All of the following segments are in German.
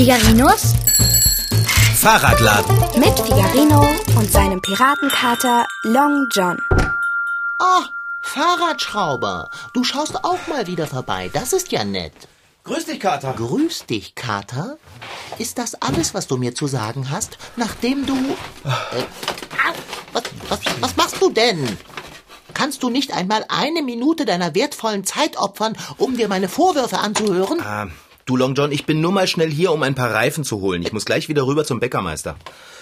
Figarinos Fahrradladen. mit Figarino und seinem Piratenkater Long John. Ah, Fahrradschrauber. Du schaust auch mal wieder vorbei. Das ist ja nett. Grüß dich, Kater. Grüß dich, Kater. Ist das alles, was du mir zu sagen hast, nachdem du... Äh, was, was, was machst du denn? Kannst du nicht einmal eine Minute deiner wertvollen Zeit opfern, um dir meine Vorwürfe anzuhören? Ah, du Long John, ich bin nur mal schnell hier, um ein paar Reifen zu holen. Ich muss gleich wieder rüber zum Bäckermeister.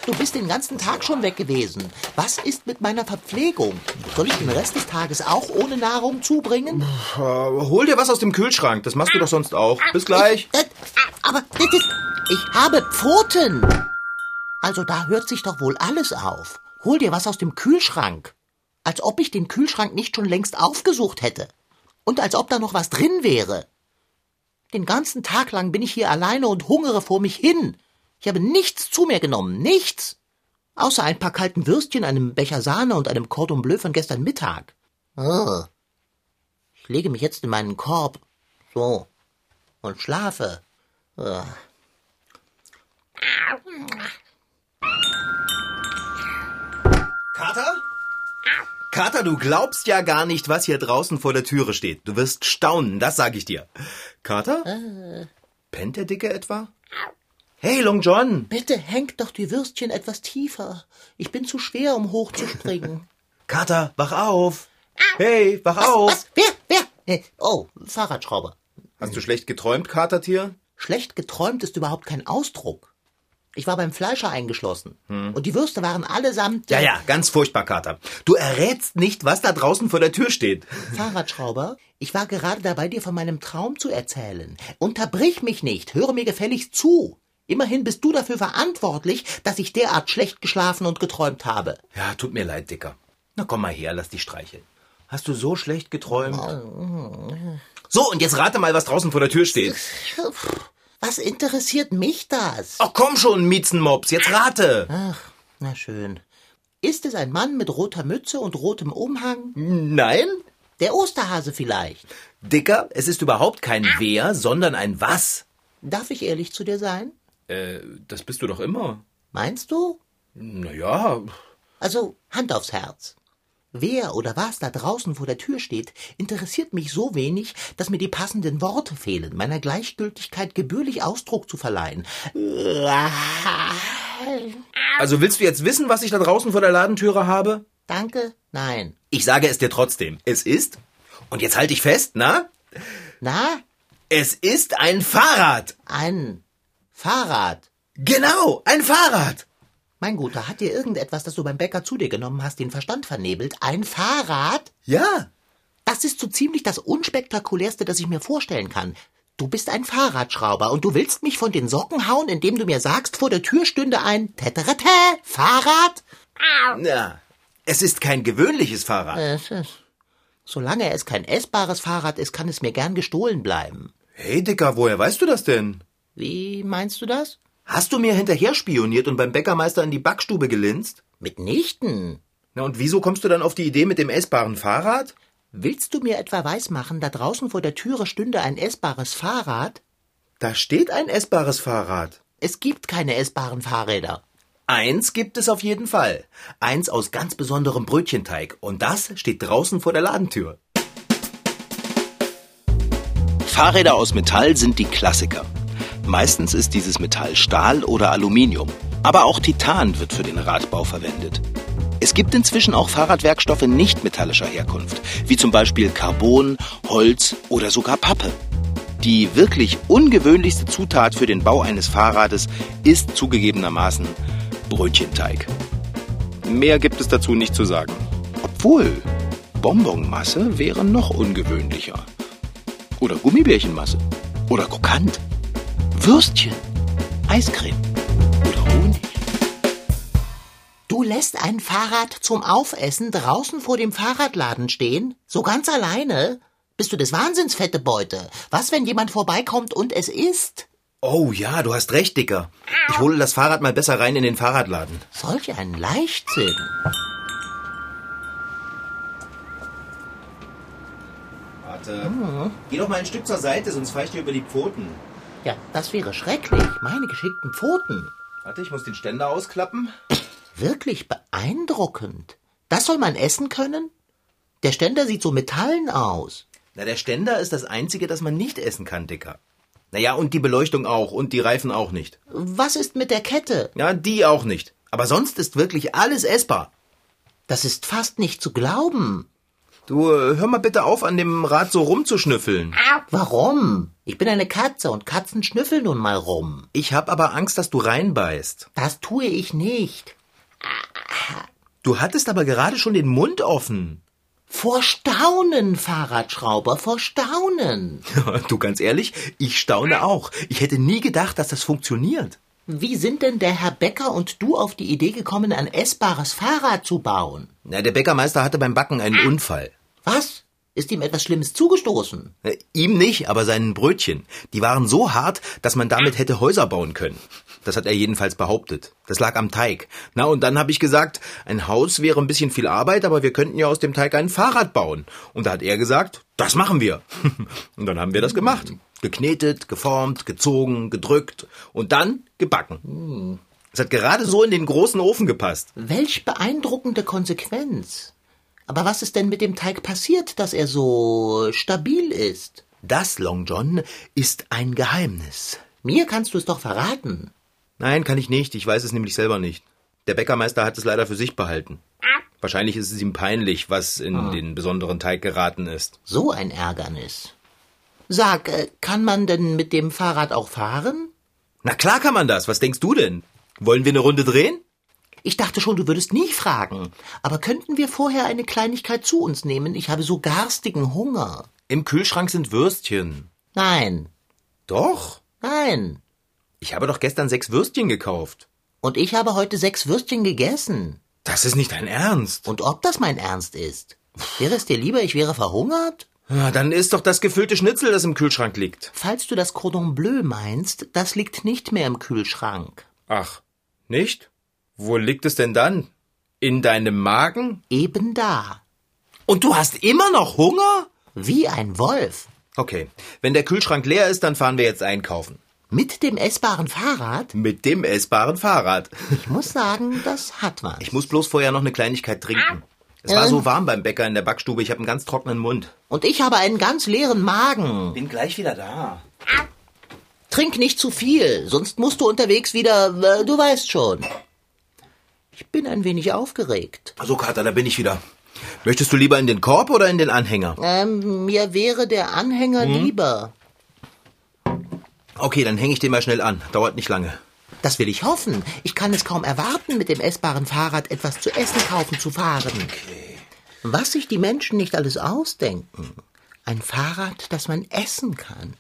Du bist den ganzen Tag schon weg gewesen. Was ist mit meiner Verpflegung? Soll ich den Rest des Tages auch ohne Nahrung zubringen? Äh, hol dir was aus dem Kühlschrank. Das machst du doch sonst auch. Bis gleich. Ich, äh, aber ist, ich habe Pfoten. Also da hört sich doch wohl alles auf. Hol dir was aus dem Kühlschrank. Als ob ich den Kühlschrank nicht schon längst aufgesucht hätte. Und als ob da noch was drin wäre. Den ganzen Tag lang bin ich hier alleine und hungere vor mich hin. Ich habe nichts zu mir genommen, nichts. Außer ein paar kalten Würstchen, einem Becher Sahne und einem Cordon Bleu von gestern Mittag. Oh. Ich lege mich jetzt in meinen Korb. So. Und schlafe. Oh. Kater, du glaubst ja gar nicht, was hier draußen vor der Türe steht. Du wirst staunen, das sag ich dir. Kater? Pennt der Dicke etwa? Hey, Long John! Bitte hängt doch die Würstchen etwas tiefer. Ich bin zu schwer, um hochzuspringen. Kater, wach auf! Hey, wach auf! Was? Wer? Wer? Äh, Oh, Fahrradschrauber. Hast du schlecht geträumt, Katertier? Schlecht geträumt ist überhaupt kein Ausdruck. Ich war beim Fleischer eingeschlossen. Und die Würste waren allesamt. Ja, ja, ganz furchtbar, Kater. Du errätst nicht, was da draußen vor der Tür steht. Fahrradschrauber, ich war gerade dabei, dir von meinem Traum zu erzählen. Unterbrich mich nicht, höre mir gefälligst zu. Immerhin bist du dafür verantwortlich, dass ich derart schlecht geschlafen und geträumt habe. Ja, tut mir leid, Dicker. Na komm mal her, lass dich streicheln. Hast du so schlecht geträumt? So, und jetzt rate mal, was draußen vor der Tür steht. Was interessiert mich das? Ach komm schon, Miezenmops, jetzt rate. Ach, na schön. Ist es ein Mann mit roter Mütze und rotem Umhang? Nein? Der Osterhase vielleicht. Dicker, es ist überhaupt kein Wer, sondern ein Was. Darf ich ehrlich zu dir sein? Äh, das bist du doch immer. Meinst du? Naja, Also Hand aufs Herz. Wer oder was da draußen vor der Tür steht, interessiert mich so wenig, dass mir die passenden Worte fehlen, meiner Gleichgültigkeit gebührlich Ausdruck zu verleihen. also willst du jetzt wissen, was ich da draußen vor der Ladentüre habe? Danke? Nein. Ich sage es dir trotzdem. Es ist, und jetzt halte ich fest, na? Na? Es ist ein Fahrrad. Ein Fahrrad. Genau, ein Fahrrad. Mein Guter, hat dir irgendetwas, das du beim Bäcker zu dir genommen hast, den Verstand vernebelt? Ein Fahrrad? Ja. Das ist so ziemlich das unspektakulärste, das ich mir vorstellen kann. Du bist ein Fahrradschrauber und du willst mich von den Socken hauen, indem du mir sagst, vor der Tür stünde ein Teterete Fahrrad? Ja. Es ist kein gewöhnliches Fahrrad. Es ist- Solange es kein essbares Fahrrad ist, kann es mir gern gestohlen bleiben. Hey, Dicker, woher weißt du das denn? Wie meinst du das? Hast du mir hinterher spioniert und beim Bäckermeister in die Backstube gelinst? Mitnichten. Na, und wieso kommst du dann auf die Idee mit dem essbaren Fahrrad? Willst du mir etwa weismachen, da draußen vor der Türe stünde ein essbares Fahrrad? Da steht ein essbares Fahrrad. Es gibt keine essbaren Fahrräder. Eins gibt es auf jeden Fall. Eins aus ganz besonderem Brötchenteig. Und das steht draußen vor der Ladentür. Fahrräder aus Metall sind die Klassiker. Meistens ist dieses Metall Stahl oder Aluminium. Aber auch Titan wird für den Radbau verwendet. Es gibt inzwischen auch Fahrradwerkstoffe nicht metallischer Herkunft, wie zum Beispiel Carbon, Holz oder sogar Pappe. Die wirklich ungewöhnlichste Zutat für den Bau eines Fahrrades ist zugegebenermaßen Brötchenteig. Mehr gibt es dazu nicht zu sagen. Obwohl, Bonbonmasse wäre noch ungewöhnlicher. Oder Gummibärchenmasse. Oder Krokant. Würstchen. Eiscreme. Oder Honig. Du lässt ein Fahrrad zum Aufessen draußen vor dem Fahrradladen stehen? So ganz alleine? Bist du des Wahnsinns, fette Beute? Was, wenn jemand vorbeikommt und es isst? Oh ja, du hast recht, Dicker. Ich hole das Fahrrad mal besser rein in den Fahrradladen. Solch ein Leichtsinn. Warte. Geh doch mal ein Stück zur Seite, sonst fahr ich dir über die Pfoten. Ja, das wäre schrecklich. Meine geschickten Pfoten. Warte, ich muss den Ständer ausklappen. Wirklich beeindruckend. Das soll man essen können? Der Ständer sieht so metallen aus. Na, der Ständer ist das einzige, das man nicht essen kann, Dicker. Naja, und die Beleuchtung auch und die Reifen auch nicht. Was ist mit der Kette? Ja, die auch nicht. Aber sonst ist wirklich alles essbar. Das ist fast nicht zu glauben. Du, äh, hör mal bitte auf, an dem Rad so rumzuschnüffeln. Warum? Ich bin eine Katze und Katzen schnüffeln nun mal rum. Ich hab aber Angst, dass du reinbeißt. Das tue ich nicht. Du hattest aber gerade schon den Mund offen. Vor Staunen, Fahrradschrauber, vor Staunen. Du ganz ehrlich, ich staune auch. Ich hätte nie gedacht, dass das funktioniert. Wie sind denn der Herr Becker und du auf die Idee gekommen, ein essbares Fahrrad zu bauen? Na, der Bäckermeister hatte beim Backen einen Unfall. Was? Ist ihm etwas Schlimmes zugestoßen? Äh, Ihm nicht, aber seinen Brötchen. Die waren so hart, dass man damit hätte Häuser bauen können. Das hat er jedenfalls behauptet. Das lag am Teig. Na, und dann habe ich gesagt, ein Haus wäre ein bisschen viel Arbeit, aber wir könnten ja aus dem Teig ein Fahrrad bauen. Und da hat er gesagt, das machen wir. und dann haben wir das gemacht. Geknetet, geformt, gezogen, gedrückt und dann gebacken. Es hat gerade so in den großen Ofen gepasst. Welch beeindruckende Konsequenz. Aber was ist denn mit dem Teig passiert, dass er so stabil ist? Das, Long John, ist ein Geheimnis. Mir kannst du es doch verraten. Nein, kann ich nicht. Ich weiß es nämlich selber nicht. Der Bäckermeister hat es leider für sich behalten. Wahrscheinlich ist es ihm peinlich, was in den besonderen Teig geraten ist. So ein Ärgernis. Sag, äh, kann man denn mit dem Fahrrad auch fahren? Na klar kann man das. Was denkst du denn? Wollen wir eine Runde drehen? Ich dachte schon, du würdest nie fragen. Aber könnten wir vorher eine Kleinigkeit zu uns nehmen? Ich habe so garstigen Hunger. Im Kühlschrank sind Würstchen. Nein, Doch. nein. Ich habe doch gestern sechs Würstchen gekauft. Und ich habe heute sechs Würstchen gegessen. Das ist nicht dein Ernst. Und ob das mein Ernst ist? Wäre es dir lieber, ich wäre verhungert? Ja, dann ist doch das gefüllte Schnitzel, das im Kühlschrank liegt. Falls du das Cordon Bleu meinst, das liegt nicht mehr im Kühlschrank. Ach, nicht? Wo liegt es denn dann? In deinem Magen? Eben da. Und du hast immer noch Hunger? Wie ein Wolf. Okay, wenn der Kühlschrank leer ist, dann fahren wir jetzt einkaufen. Mit dem essbaren Fahrrad? Mit dem essbaren Fahrrad. Ich muss sagen, das hat was. Ich muss bloß vorher noch eine Kleinigkeit trinken. Es war so warm beim Bäcker in der Backstube, ich habe einen ganz trockenen Mund. Und ich habe einen ganz leeren Magen. Bin gleich wieder da. Trink nicht zu viel, sonst musst du unterwegs wieder, äh, du weißt schon. Ich bin ein wenig aufgeregt. So, Kater, da bin ich wieder. Möchtest du lieber in den Korb oder in den Anhänger? Ähm, mir wäre der Anhänger lieber. Okay, dann hänge ich den mal schnell an. Dauert nicht lange. Das will ich hoffen. Ich kann es kaum erwarten, mit dem essbaren Fahrrad etwas zu essen kaufen zu fahren. Was sich die Menschen nicht alles ausdenken. Ein Fahrrad, das man essen kann.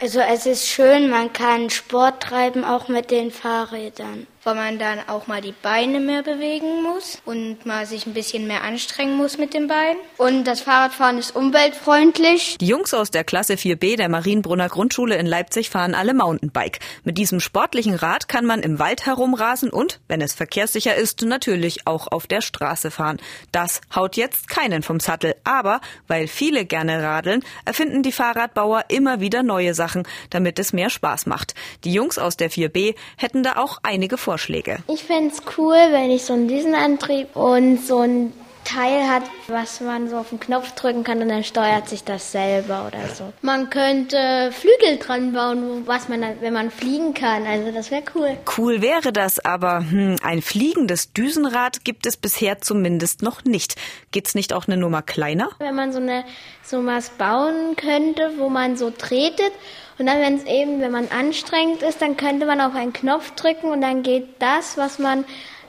Also es ist schön, man kann Sport treiben, auch mit den Fahrrädern. Weil man dann auch mal die Beine mehr bewegen muss und mal sich ein bisschen mehr anstrengen muss mit den Beinen. Und das Fahrradfahren ist umweltfreundlich. Die Jungs aus der Klasse 4b der Marienbrunner Grundschule in Leipzig fahren alle Mountainbike. Mit diesem sportlichen Rad kann man im Wald herumrasen und, wenn es verkehrssicher ist, natürlich auch auf der Straße fahren. Das haut jetzt keinen vom Sattel. Aber weil viele gerne radeln, erfinden die Fahrradbauer immer wieder neue Sachen, damit es mehr Spaß macht. Die Jungs aus der 4b hätten da auch einige Vorschläge. Ich fände es cool, wenn ich so einen Düsenantrieb und so ein Teil hat, was man so auf den Knopf drücken kann und dann steuert sich das selber oder so. Man könnte Flügel dran bauen, was man, dann- wenn man fliegen kann. Also das wäre cool. Cool wäre das, aber hm, ein fliegendes Düsenrad gibt es bisher zumindest noch nicht. Geht's nicht auch eine Nummer kleiner? Wenn man so eine so was bauen könnte, wo man so tretet und dann, wenn es eben, wenn man anstrengend ist, dann könnte man auf einen Knopf drücken und dann geht das, was man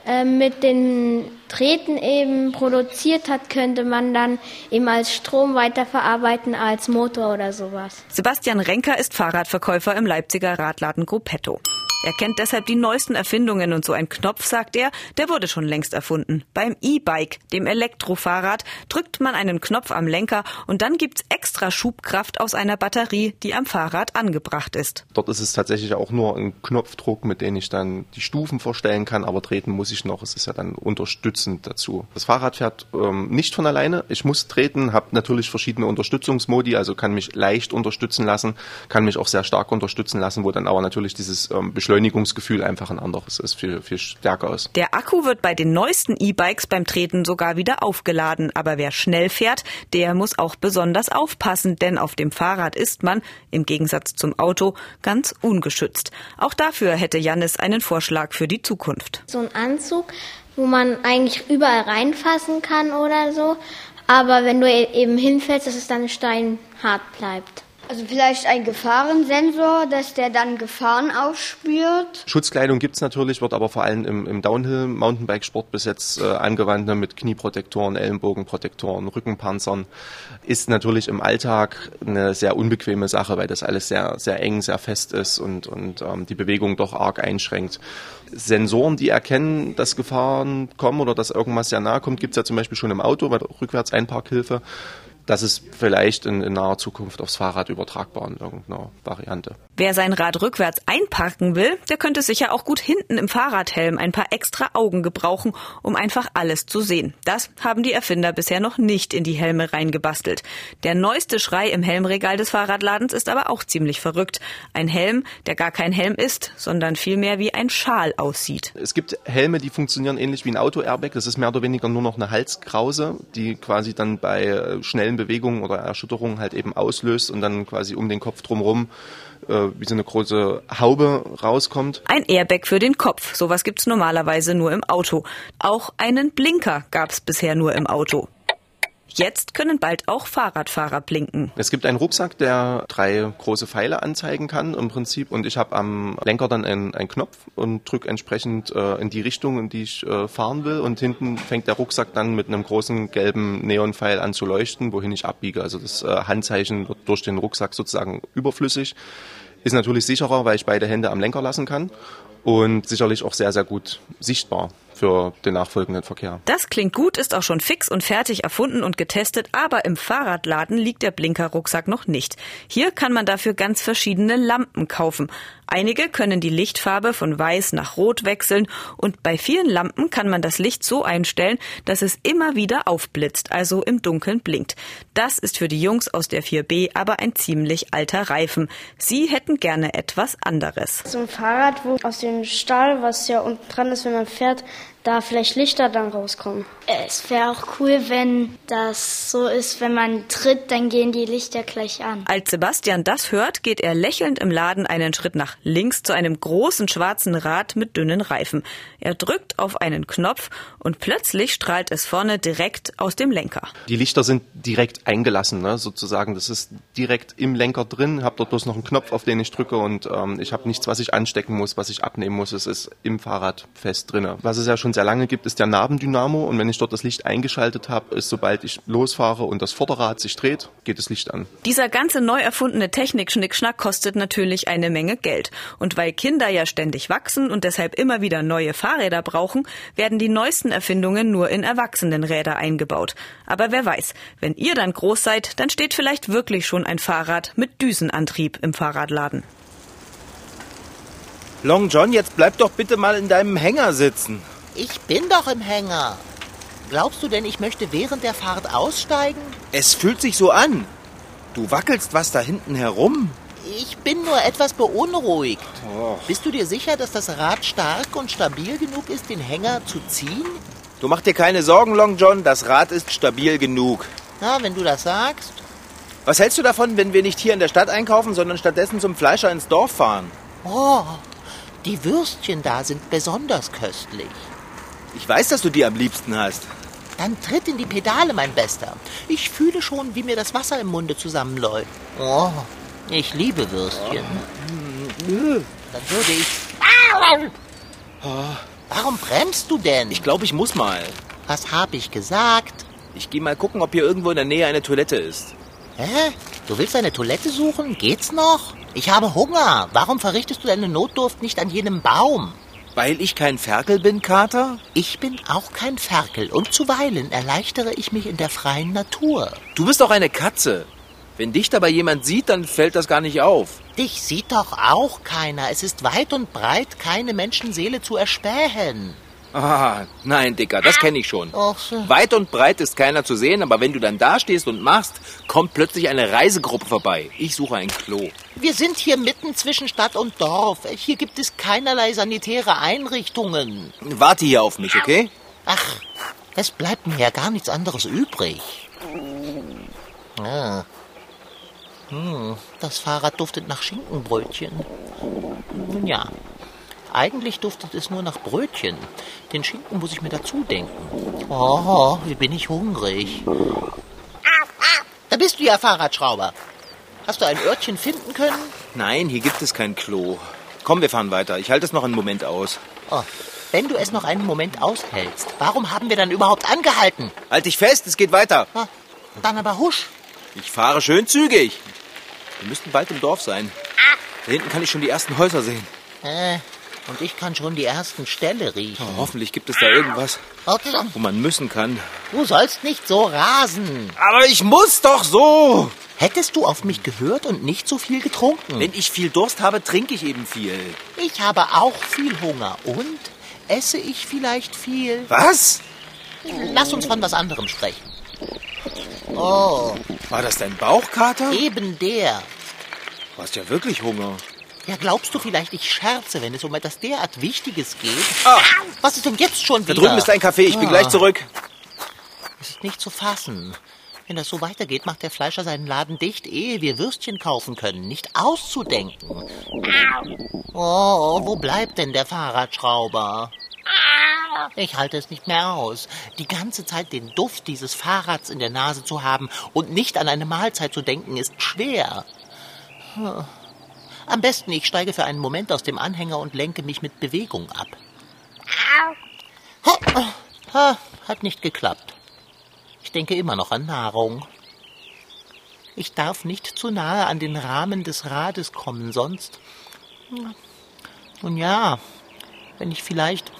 äh, mit den Treten eben produziert hat, könnte man dann eben als Strom weiterverarbeiten als Motor oder sowas. Sebastian Renker ist Fahrradverkäufer im Leipziger Radladen Gruppetto. Er kennt deshalb die neuesten Erfindungen und so ein Knopf, sagt er, der wurde schon längst erfunden. Beim E-Bike, dem Elektrofahrrad, drückt man einen Knopf am Lenker und dann gibt's extra Schubkraft aus einer Batterie, die am Fahrrad angebracht ist. Dort ist es tatsächlich auch nur ein Knopfdruck, mit dem ich dann die Stufen verstellen kann, aber treten muss ich noch. Es ist ja dann unterstützend dazu. Das Fahrrad fährt ähm, nicht von alleine. Ich muss treten, habe natürlich verschiedene Unterstützungsmodi, also kann mich leicht unterstützen lassen, kann mich auch sehr stark unterstützen lassen, wo dann aber natürlich dieses ähm, Beschleunigungsgefühl einfach ein anderes ist, viel, viel stärker ist. Der Akku wird bei den neuesten E-Bikes beim Treten sogar wieder aufgeladen. Aber wer schnell fährt, der muss auch besonders aufpassen, denn auf dem Fahrrad ist man, im Gegensatz zum Auto, ganz ungeschützt. Auch dafür hätte Jannis einen Vorschlag für die Zukunft. So ein Anzug, wo man eigentlich überall reinfassen kann oder so. Aber wenn du e- eben hinfällst, dass es dann steinhart bleibt. Also vielleicht ein Gefahrensensor, dass der dann Gefahren ausspürt. Schutzkleidung gibt's natürlich, wird aber vor allem im, im Downhill-Mountainbike-Sport bis jetzt äh, angewandt ne, mit Knieprotektoren, Ellenbogenprotektoren, Rückenpanzern. Ist natürlich im Alltag eine sehr unbequeme Sache, weil das alles sehr, sehr eng, sehr fest ist und, und ähm, die Bewegung doch arg einschränkt. Sensoren, die erkennen, dass Gefahren kommen oder dass irgendwas sehr nahe kommt, gibt's ja zum Beispiel schon im Auto bei der Rückwärtseinparkhilfe. Das ist vielleicht in, in naher Zukunft aufs Fahrrad übertragbar in irgendeiner Variante. Wer sein Rad rückwärts einparken will, der könnte sicher auch gut hinten im Fahrradhelm ein paar extra Augen gebrauchen, um einfach alles zu sehen. Das haben die Erfinder bisher noch nicht in die Helme reingebastelt. Der neueste Schrei im Helmregal des Fahrradladens ist aber auch ziemlich verrückt. Ein Helm, der gar kein Helm ist, sondern vielmehr wie ein Schal aussieht. Es gibt Helme, die funktionieren ähnlich wie ein Auto-Airbag. Das ist mehr oder weniger nur noch eine Halskrause, die quasi dann bei äh, schnellen Bewegungen oder Erschütterungen halt eben auslöst und dann quasi um den Kopf drumherum äh, wie so eine große Haube rauskommt. Ein Airbag für den Kopf. Sowas gibt's normalerweise nur im Auto. Auch einen Blinker gab's bisher nur im Auto. Jetzt können bald auch Fahrradfahrer blinken. Es gibt einen Rucksack, der drei große Pfeile anzeigen kann im Prinzip und ich habe am Lenker dann einen, einen Knopf und drücke entsprechend äh, in die Richtung, in die ich äh, fahren will und hinten fängt der Rucksack dann mit einem großen gelben Neonpfeil an zu leuchten, wohin ich abbiege. Also das äh, Handzeichen wird durch den Rucksack sozusagen überflüssig. Ist natürlich sicherer, weil ich beide Hände am Lenker lassen kann und sicherlich auch sehr, sehr gut sichtbar für den nachfolgenden Verkehr. Das klingt gut, ist auch schon fix und fertig erfunden und getestet, aber im Fahrradladen liegt der Blinkerrucksack noch nicht. Hier kann man dafür ganz verschiedene Lampen kaufen. Einige können die Lichtfarbe von weiß nach rot wechseln und bei vielen Lampen kann man das Licht so einstellen, dass es immer wieder aufblitzt, also im Dunkeln blinkt. Das ist für die Jungs aus der 4B aber ein ziemlich alter Reifen. Sie hätten gerne etwas anderes. So ein Fahrrad, wo aus dem Stahl, was ja unten dran ist, wenn man fährt, da vielleicht Lichter dann rauskommen. Es wäre auch cool, wenn das so ist, wenn man tritt, dann gehen die Lichter gleich an. Als Sebastian das hört, geht er lächelnd im Laden einen Schritt nach links zu einem großen schwarzen Rad mit dünnen Reifen. Er drückt auf einen Knopf und plötzlich strahlt es vorne direkt aus dem Lenker. Die Lichter sind direkt eingelassen, ne, sozusagen. Das ist direkt im Lenker drin. Habe dort bloß noch einen Knopf, auf den ich drücke und ähm, ich habe nichts, was ich anstecken muss, was ich abnehmen muss. Es ist im Fahrrad fest drinne. Was es ja schon sehr lange gibt, ist der Nabendynamo und wenn ich dort das Licht eingeschaltet habe, ist sobald ich losfahre und das Vorderrad sich dreht, geht das Licht an. Dieser ganze neu erfundene Technik-Schnickschnack kostet natürlich eine Menge Geld. Und weil Kinder ja ständig wachsen und deshalb immer wieder neue Fahrräder brauchen, werden die neuesten Erfindungen nur in Erwachsenenräder eingebaut. Aber wer weiß, wenn ihr dann groß seid, dann steht vielleicht wirklich schon ein Fahrrad mit Düsenantrieb im Fahrradladen. Long John, jetzt bleib doch bitte mal in deinem Hänger sitzen. Ich bin doch im Hänger. Glaubst du denn, ich möchte während der Fahrt aussteigen? Es fühlt sich so an. Du wackelst was da hinten herum. Ich bin nur etwas beunruhigt. Bist du dir sicher, dass das Rad stark und stabil genug ist, den Hänger zu ziehen? Du mach dir keine Sorgen, Long John, das Rad ist stabil genug. Na, wenn du das sagst. Was hältst du davon, wenn wir nicht hier in der Stadt einkaufen, sondern stattdessen zum Fleischer ins Dorf fahren? Oh, die Würstchen da sind besonders köstlich. Ich weiß, dass du die am liebsten hast. Dann tritt in die Pedale, mein Bester. Ich fühle schon, wie mir das Wasser im Munde zusammenläuft. Oh, ich liebe Würstchen. Dann würde ich... Warum bremst du denn? Ich glaube, ich muss mal. Was habe ich gesagt? Ich gehe mal gucken, ob hier irgendwo in der Nähe eine Toilette ist. Hä? Du willst eine Toilette suchen? Geht's noch? Ich habe Hunger. Warum verrichtest du deine Notdurft nicht an jenem Baum? Weil ich kein Ferkel bin, Kater? Ich bin auch kein Ferkel und zuweilen erleichtere ich mich in der freien Natur. Du bist doch eine Katze. Wenn dich dabei jemand sieht, dann fällt das gar nicht auf. Dich sieht doch auch keiner. Es ist weit und breit keine Menschenseele zu erspähen. Ah, nein, Dicker, das kenne ich schon. Ach so. Weit und breit ist keiner zu sehen, aber wenn du dann da stehst und machst, kommt plötzlich eine Reisegruppe vorbei. Ich suche ein Klo. Wir sind hier mitten zwischen Stadt und Dorf. Hier gibt es keinerlei sanitäre Einrichtungen. Warte hier auf mich, okay? Ach, es bleibt mir ja gar nichts anderes übrig. Ah. Hm, das Fahrrad duftet nach Schinkenbrötchen. Nun ja, eigentlich duftet es nur nach Brötchen. Den Schinken muss ich mir dazu denken. Oh, wie bin ich hungrig. Da bist du ja, Fahrradschrauber. Hast du ein Örtchen finden können? Nein, hier gibt es kein Klo. Komm, wir fahren weiter. Ich halte es noch einen Moment aus. Oh, wenn du es noch einen Moment aushältst, warum haben wir dann überhaupt angehalten? Halt dich fest, es geht weiter. Ah, dann aber husch. Ich fahre schön zügig. Wir müssten bald im Dorf sein. Da hinten kann ich schon die ersten Häuser sehen. Äh, und ich kann schon die ersten Ställe riechen. Oh, hoffentlich gibt es da irgendwas, wo man müssen kann. Du sollst nicht so rasen. Aber ich muss doch so. Hättest du auf mich gehört und nicht so viel getrunken? Wenn ich viel Durst habe, trinke ich eben viel. Ich habe auch viel Hunger. Und esse ich vielleicht viel? Was? Lass uns von was anderem sprechen. Oh, War das dein Bauchkater? eben der. Du hast ja wirklich Hunger. Ja, glaubst du vielleicht, ich scherze, wenn es um etwas derart Wichtiges geht? Ah, Was ist denn jetzt schon da wieder? drüben ist ein Café. Ich bin Ah. gleich zurück. Es ist nicht zu fassen. Wenn das so weitergeht, macht der Fleischer seinen Laden dicht, ehe wir Würstchen kaufen können. Nicht auszudenken. Oh, wo bleibt denn der Fahrradschrauber? Ich halte es nicht mehr aus. Die ganze Zeit den Duft dieses Fahrrads in der Nase zu haben und nicht an eine Mahlzeit zu denken, ist schwer. Hm. Am besten, ich steige für einen Moment aus dem Anhänger und lenke mich mit Bewegung ab. Ha, ha, Hat nicht geklappt. Ich denke immer noch an Nahrung. Ich darf nicht zu nahe an den Rahmen des Rades kommen, sonst. Nun ja, wenn ich vielleicht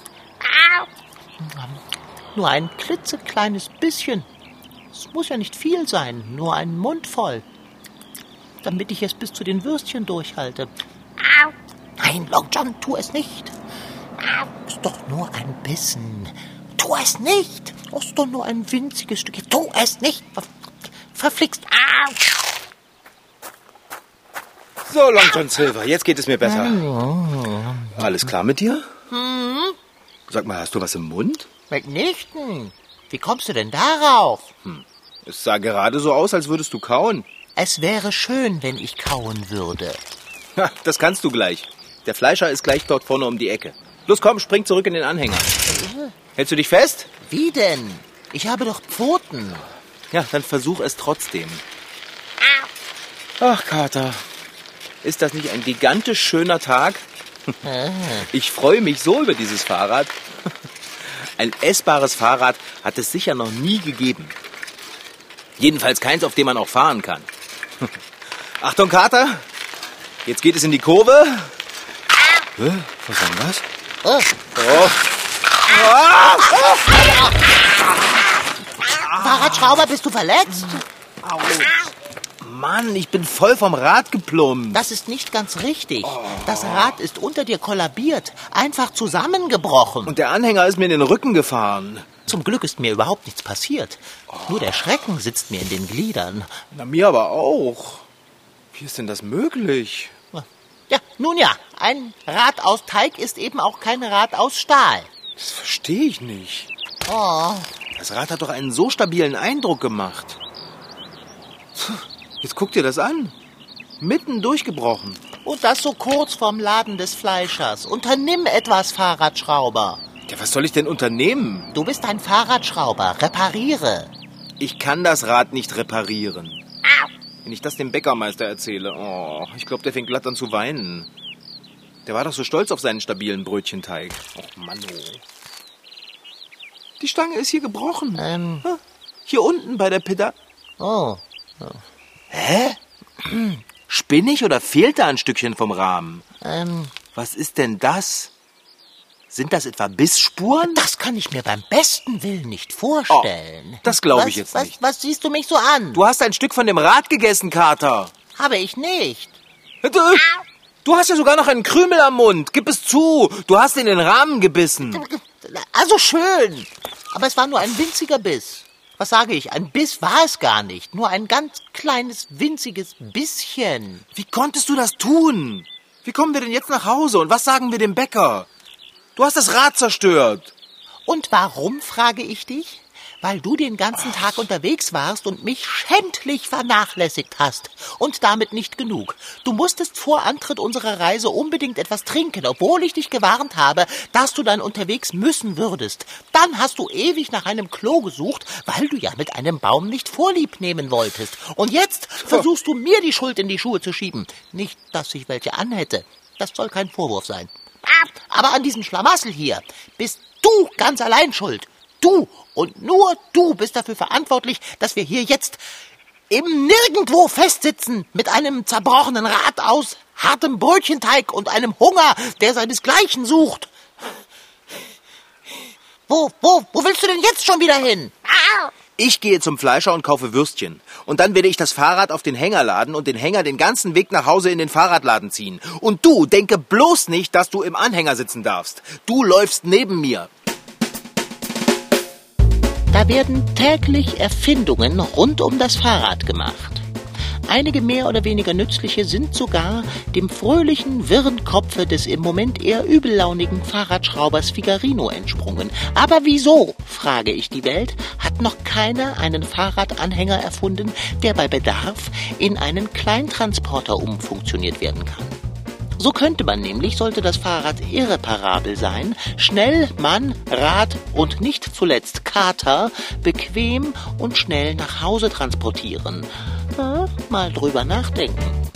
nur ein klitzekleines bisschen, es muss ja nicht viel sein, nur einen Mund voll, damit ich es bis zu den Würstchen durchhalte. Nein, Long John, tu es nicht. Ist doch nur ein Bissen. Tu es nicht. Ist doch nur ein winziges Stückchen. Tu es nicht. Ver verflixt. So, Long John Silver, jetzt geht es mir besser. Alles klar mit dir? Sag mal, hast du was im Mund? Mitnichten. Wie kommst du denn darauf? Es sah gerade so aus, als würdest du kauen. Es wäre schön, wenn ich kauen würde. Ha, das kannst du gleich. Der Fleischer ist gleich dort vorne um die Ecke. Los, komm, spring zurück in den Anhänger. Hältst du dich fest? Wie denn? Ich habe doch Pfoten. Ja, dann versuch es trotzdem. Ach, Kater. Ist das nicht ein gigantisch schöner Tag? Ich freue mich so über dieses Fahrrad. Ein essbares Fahrrad hat es sicher noch nie gegeben. Jedenfalls keins, auf dem man auch fahren kann. Achtung, Kater. Jetzt geht es in die Kurve. Hä? Was war denn das? Oh, Oh, Fahrradschrauber, bist du verletzt? Mann, ich bin voll vom Rad geplumpt. Das ist nicht ganz richtig. Das Rad ist unter dir kollabiert, einfach zusammengebrochen. Und der Anhänger ist mir in den Rücken gefahren. Zum Glück ist mir überhaupt nichts passiert. Nur der Schrecken sitzt mir in den Gliedern. Na, mir aber auch. Wie ist denn das möglich? Ja, nun ja, ein Rad aus Teig ist eben auch kein Rad aus Stahl. Das verstehe ich nicht. Oh, Das Rad hat doch einen so stabilen Eindruck gemacht. Jetzt guck dir das an. Mitten durchgebrochen. und das so kurz vorm Laden des Fleischers. Unternimm etwas, Fahrradschrauber. Ja, was soll ich denn unternehmen? Du bist ein Fahrradschrauber. Repariere. Ich kann das Rad nicht reparieren. Wenn ich das dem Bäckermeister erzähle, oh, ich glaube, der fängt glatt an zu weinen. Der war doch so stolz auf seinen stabilen Brötchenteig. Och, Mann, oh. Die Stange ist hier gebrochen. Ähm, Hier unten bei der Pedal. oh. Hä? Spinnig oder fehlt da ein Stückchen vom Rahmen? Ähm, Was ist denn das? Sind das etwa Bissspuren? das kann ich mir beim besten Willen nicht vorstellen. Oh, das glaube ich jetzt was, nicht. Was siehst du mich so an? Du hast ein Stück von dem Rad gegessen, Kater. Habe ich nicht. Du, du hast ja sogar noch einen Krümel am Mund. Gib es zu. Du hast in den Rahmen gebissen. Also schön. Aber es war nur ein winziger Biss. Was sage ich? Ein Biss war es gar nicht. Nur ein ganz kleines, winziges Bisschen. Wie konntest du das tun? Wie kommen wir denn jetzt nach Hause und was sagen wir dem Bäcker? Du hast das Rad zerstört. Und warum, frage ich dich? Weil du den ganzen Tag unterwegs warst und mich schändlich vernachlässigt hast. Und damit nicht genug. Du musstest vor Antritt unserer Reise unbedingt etwas trinken, obwohl ich dich gewarnt habe, dass du dann unterwegs müssen würdest. Dann hast du ewig nach einem Klo gesucht, weil du ja mit einem Baum nicht Vorlieb nehmen wolltest. Und jetzt versuchst du mir die Schuld in die Schuhe zu schieben. Nicht, dass ich welche anhätte. Das soll kein Vorwurf sein. Aber an diesem Schlamassel hier bist du ganz allein schuld. Du und nur du bist dafür verantwortlich, dass wir hier jetzt im Nirgendwo festsitzen mit einem zerbrochenen Rad aus hartem Brötchenteig und einem Hunger, der seinesgleichen sucht. Wo, wo, wo willst du denn jetzt schon wieder hin? Ich gehe zum Fleischer und kaufe Würstchen. Und dann werde ich das Fahrrad auf den Hänger laden und den Hänger den ganzen Weg nach Hause in den Fahrradladen ziehen. Und du denke bloß nicht, dass du im Anhänger sitzen darfst. Du läufst neben mir. Da werden täglich Erfindungen rund um das Fahrrad gemacht. Einige mehr oder weniger nützliche sind sogar dem fröhlichen, wirren Kopfe des im Moment eher übellaunigen Fahrradschraubers Figarino entsprungen. Aber wieso, frage ich die Welt, hat noch keiner einen Fahrradanhänger erfunden, der bei Bedarf in einen Kleintransporter umfunktioniert werden kann? So könnte man nämlich, sollte das Fahrrad irreparabel sein, schnell Mann, Rad und nicht zuletzt Kater bequem und schnell nach Hause transportieren. Na, mal drüber nachdenken.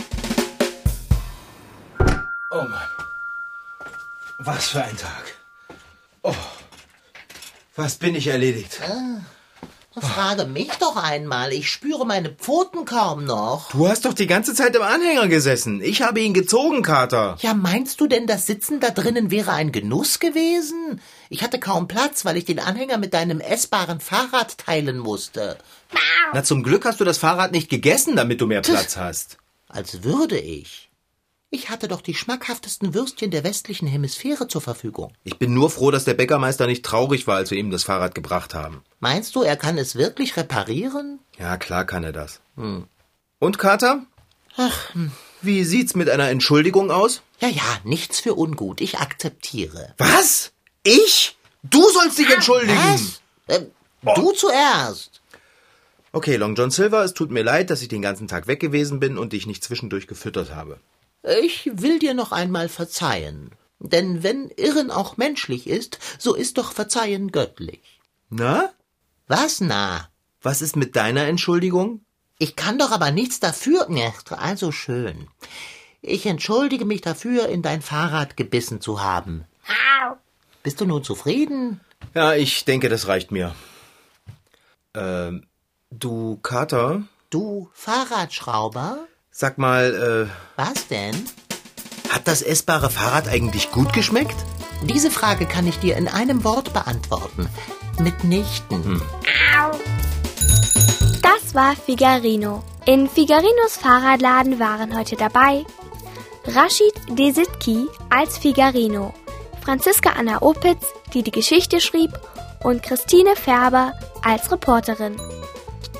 Oh Mann. Was für ein Tag. Oh. Was bin ich erledigt? Frage mich doch einmal, ich spüre meine Pfoten kaum noch. Du hast doch die ganze Zeit im Anhänger gesessen. Ich habe ihn gezogen, Kater. Ja, meinst du denn, das Sitzen da drinnen wäre ein Genuss gewesen? Ich hatte kaum Platz, weil ich den Anhänger mit deinem essbaren Fahrrad teilen musste. Na, zum Glück hast du das Fahrrad nicht gegessen, damit du mehr Platz hast. Als würde ich. Ich hatte doch die schmackhaftesten Würstchen der westlichen Hemisphäre zur Verfügung. Ich bin nur froh, dass der Bäckermeister nicht traurig war, als wir ihm das Fahrrad gebracht haben. Meinst du, er kann es wirklich reparieren? Ja, klar kann er das. Und, Kater? Ach, wie sieht's mit einer Entschuldigung aus? Ja, ja, nichts für ungut. Ich akzeptiere. Was? Ich? Du sollst dich entschuldigen. Was? Ähm, Du zuerst. Okay, Long John Silver, es tut mir leid, dass ich den ganzen Tag weg gewesen bin und dich nicht zwischendurch gefüttert habe. Ich will dir noch einmal verzeihen. Denn wenn Irren auch menschlich ist, so ist doch Verzeihen göttlich. Na? Was na? Was ist mit deiner Entschuldigung? Ich kann doch aber nichts dafür. Ja, Also schön. Ich entschuldige mich dafür, in dein Fahrrad gebissen zu haben. Bist du nun zufrieden? Ja, ich denke, das reicht mir. Ähm, du, Kater, Du Fahrradschrauber? Sag mal, Was denn? äh, hat das essbare Fahrrad eigentlich gut geschmeckt? Diese Frage kann ich dir in einem Wort beantworten. Mitnichten. Das war Figarino. In Figarinos Fahrradladen waren heute dabei Rashid Desitki als Figarino, Franziska Anna Opitz, die die Geschichte schrieb, und Christine Färber als Reporterin.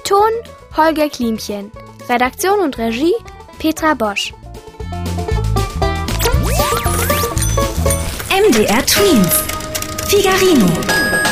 Ton Holger Klimchen. Redaktion und Regie Petra Bosch. MDR Twins. Figarino.